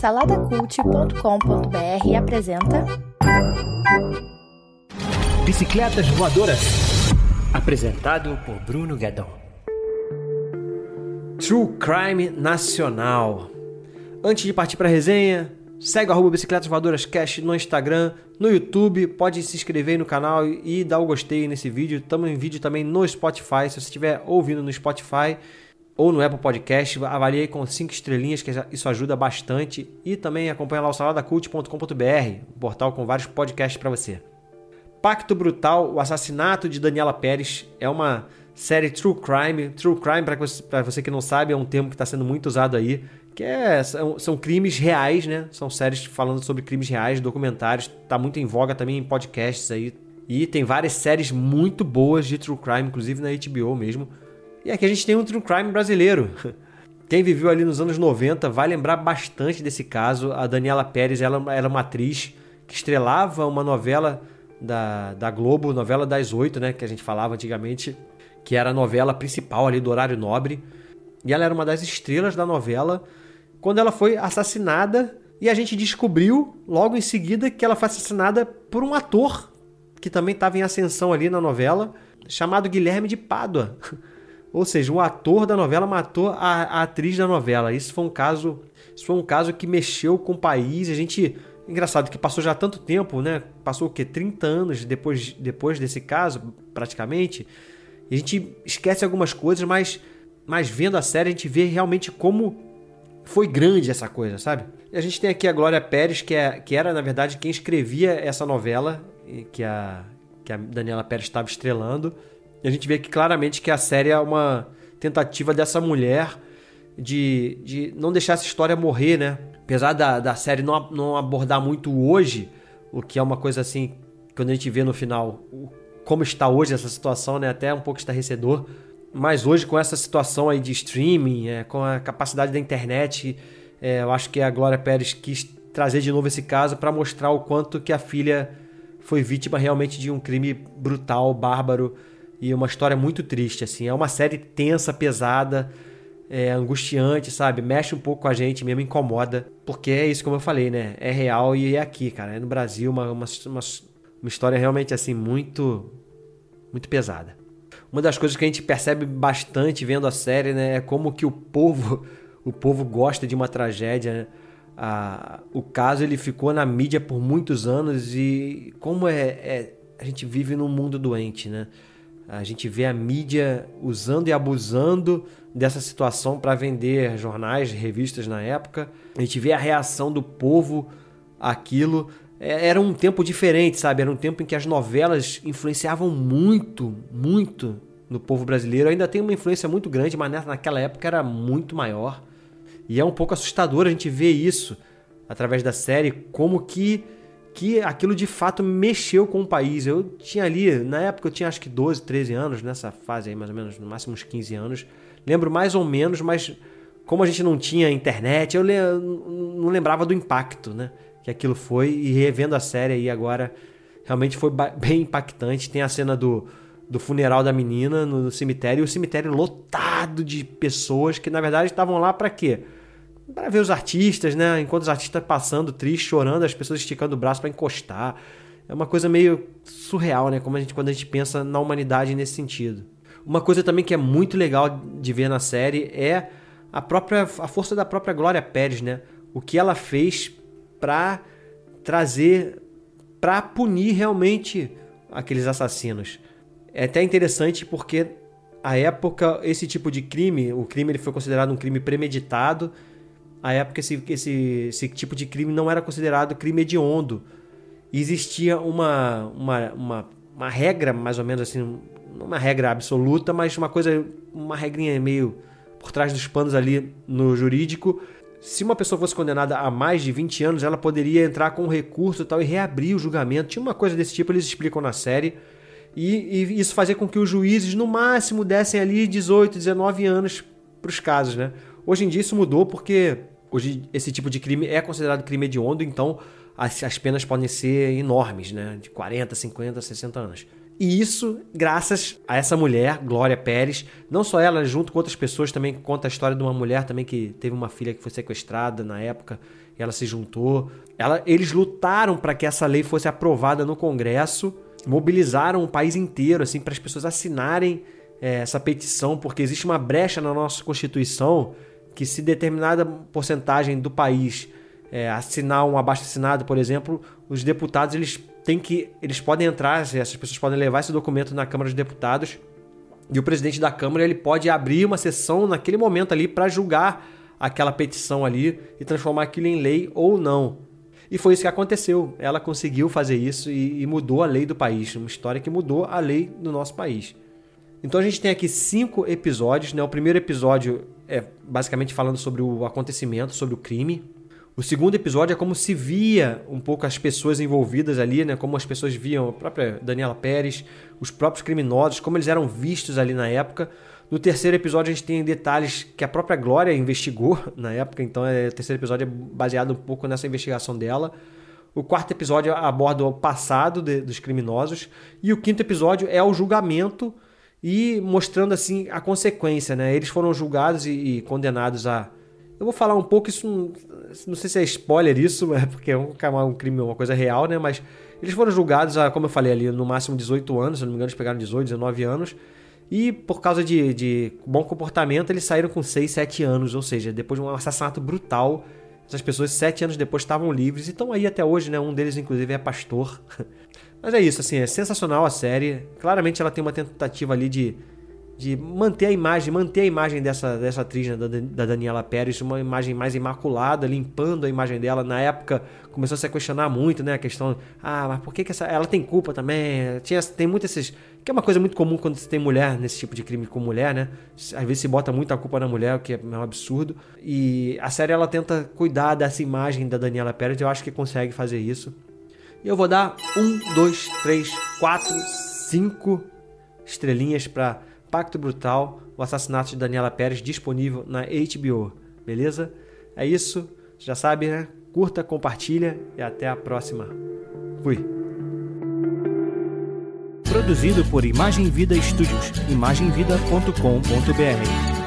Saladacult.com.br apresenta Bicicletas Voadoras. Apresentado por Bruno Guedon. True Crime Nacional. Antes de partir para a resenha, segue o arroba Bicicletas Voadoras Cast no Instagram, no YouTube, pode se inscrever no canal e dar o gostei nesse vídeo. Estamos em vídeo também no Spotify, se você estiver ouvindo no Spotify ou no Apple Podcast, avalie com 5 estrelinhas, que isso ajuda bastante. E também acompanha lá o saladacult.com.br, um portal com vários podcasts para você. Pacto Brutal, o assassinato de Daniela Pérez, é uma série True Crime. True Crime, para você, você que não sabe, é um termo que está sendo muito usado aí, que é, são, são, crimes reais, né? São séries falando sobre crimes reais, documentários, tá muito em voga também em podcasts aí. E tem várias séries muito boas de True Crime, inclusive na HBO mesmo. E aqui a gente tem um true crime brasileiro. Quem viveu ali nos anos 90 vai lembrar bastante desse caso. A Daniela Pérez ela era uma atriz que estrelava uma novela da, da Globo, novela das oito, né? Que a gente falava antigamente, que era a novela principal ali do horário nobre. E ela era uma das estrelas da novela quando ela foi assassinada. E a gente descobriu logo em seguida que ela foi assassinada por um ator que também estava em ascensão ali na novela, chamado Guilherme de Pádua. Ou seja, o ator da novela matou a, a, atriz da novela. Isso foi um caso, isso foi um caso que mexeu com o país. A gente, engraçado que passou já tanto tempo, né? Passou o quê? 30 anos depois, depois desse caso, praticamente. A gente esquece algumas coisas, mas, mas vendo a série a gente vê realmente como foi grande essa coisa, sabe? A gente tem aqui a Glória Pérez, que, é, que era, na verdade, quem escrevia essa novela, que a, que a Daniela Pérez estava estrelando. E a gente vê aqui claramente que a série é uma tentativa dessa mulher de, de não deixar essa história morrer, né? Apesar da, da série não, não abordar muito hoje, o que é uma coisa assim, quando a gente vê no final como está hoje essa situação, né? Até um pouco estarrecedor. Mas hoje, com essa situação aí de streaming, é, com a capacidade da internet, é, eu acho que a Glória Pérez quis trazer de novo esse caso para mostrar o quanto que a filha foi vítima realmente de um crime brutal, bárbaro, e uma história muito triste, assim. É uma série tensa, pesada, é angustiante, sabe? Mexe um pouco com a gente, mesmo incomoda. Porque é isso, como eu falei, né? É real e é aqui, cara. É no Brasil uma, uma, uma, uma história realmente, assim, muito, muito pesada. Uma das coisas que a gente percebe bastante vendo a série, né? É como que o povo, o povo gosta de uma tragédia, né? Ah, o caso ele ficou na mídia por muitos anos e como é, é a gente vive num mundo doente, né? A gente vê a mídia usando e abusando dessa situação para vender jornais, revistas na época. A gente vê a reação do povo àquilo. É, era um tempo diferente, sabe? Era um tempo em que as novelas influenciavam muito, muito no povo brasileiro. Ainda tem uma influência muito grande, mas naquela época era muito maior. E é um pouco assustador a gente ver isso através da série, como que que aquilo de fato mexeu com o país. Eu tinha ali, na época eu tinha acho que 12, 13 anos, nessa fase aí mais ou menos, no máximo uns 15 anos. Lembro mais ou menos, mas como a gente não tinha internet, eu não lembrava do impacto, né? Que aquilo foi. E revendo a série aí agora, realmente foi bem impactante. Tem a cena do, do funeral da menina no cemitério, e o cemitério lotado de pessoas que na verdade estavam lá para quê? Para ver os artistas, né? Enquanto os artistas passando triste, chorando, as pessoas esticando o braço para encostar. É uma coisa meio surreal, né? Como a gente, quando a gente pensa na humanidade nesse sentido. Uma coisa também que é muito legal de ver na série é a própria a força da própria Glória Pérez, né? O que ela fez para trazer para punir realmente aqueles assassinos. É até interessante porque a época esse tipo de crime, o crime ele foi considerado um crime premeditado a época esse, esse, esse tipo de crime não era considerado crime hediondo. existia uma, uma, uma, uma regra, mais ou menos assim, não uma regra absoluta, mas uma coisa, uma regrinha meio por trás dos panos ali no jurídico. Se uma pessoa fosse condenada a mais de 20 anos, ela poderia entrar com um recurso e tal e reabrir o julgamento. Tinha uma coisa desse tipo, eles explicam na série. E, e isso fazia com que os juízes, no máximo, dessem ali 18, 19 anos para os casos, né? Hoje em dia isso mudou porque hoje esse tipo de crime é considerado crime hediondo, então as, as penas podem ser enormes, né? De 40, 50, 60 anos. E isso graças a essa mulher, Glória Pérez. Não só ela, junto com outras pessoas também conta a história de uma mulher também que teve uma filha que foi sequestrada na época e ela se juntou. Ela, eles lutaram para que essa lei fosse aprovada no Congresso, mobilizaram o país inteiro assim para as pessoas assinarem é, essa petição, porque existe uma brecha na nossa Constituição que se determinada porcentagem do país é, assinar um abaixo assinado, por exemplo, os deputados eles têm que eles podem entrar, essas pessoas podem levar esse documento na Câmara dos Deputados e o presidente da Câmara ele pode abrir uma sessão naquele momento ali para julgar aquela petição ali e transformar aquilo em lei ou não. E foi isso que aconteceu. Ela conseguiu fazer isso e, e mudou a lei do país. Uma história que mudou a lei do nosso país. Então a gente tem aqui cinco episódios. Né? O primeiro episódio é basicamente falando sobre o acontecimento, sobre o crime. O segundo episódio é como se via um pouco as pessoas envolvidas ali, né? Como as pessoas viam a própria Daniela Pérez, os próprios criminosos, como eles eram vistos ali na época. No terceiro episódio a gente tem detalhes que a própria Glória investigou na época, então é, o terceiro episódio é baseado um pouco nessa investigação dela. O quarto episódio aborda o passado de, dos criminosos e o quinto episódio é o julgamento e mostrando assim a consequência, né? Eles foram julgados e, e condenados a eu vou falar um pouco, isso não, não sei se é spoiler isso, é porque é um, um crime, uma coisa real, né? Mas eles foram julgados a, como eu falei ali, no máximo 18 anos, se não me engano, eles pegaram 18, 19 anos. E por causa de, de bom comportamento, eles saíram com 6, 7 anos, ou seja, depois de um assassinato brutal, essas pessoas, 7 anos depois, estavam livres e estão aí até hoje, né? Um deles, inclusive, é pastor. Mas é isso, assim, é sensacional a série. Claramente ela tem uma tentativa ali de de manter a imagem, manter a imagem dessa, dessa atriz, né, da, da Daniela Pérez, uma imagem mais imaculada, limpando a imagem dela. Na época começou a se questionar muito, né? A questão, ah, mas por que, que essa. Ela tem culpa também? Tinha, tem muito esses. Que é uma coisa muito comum quando você tem mulher nesse tipo de crime com mulher, né? Às vezes se bota muita culpa na mulher, o que é um absurdo. E a série ela tenta cuidar dessa imagem da Daniela Pérez, eu acho que consegue fazer isso. E eu vou dar um, dois, três, quatro, cinco estrelinhas para Pacto Brutal, o assassinato de Daniela Pérez, disponível na HBO. Beleza? É isso. Já sabe, né? Curta, compartilha e até a próxima. Fui. Produzido por Imagem Vida Studios. imagemvida.com.br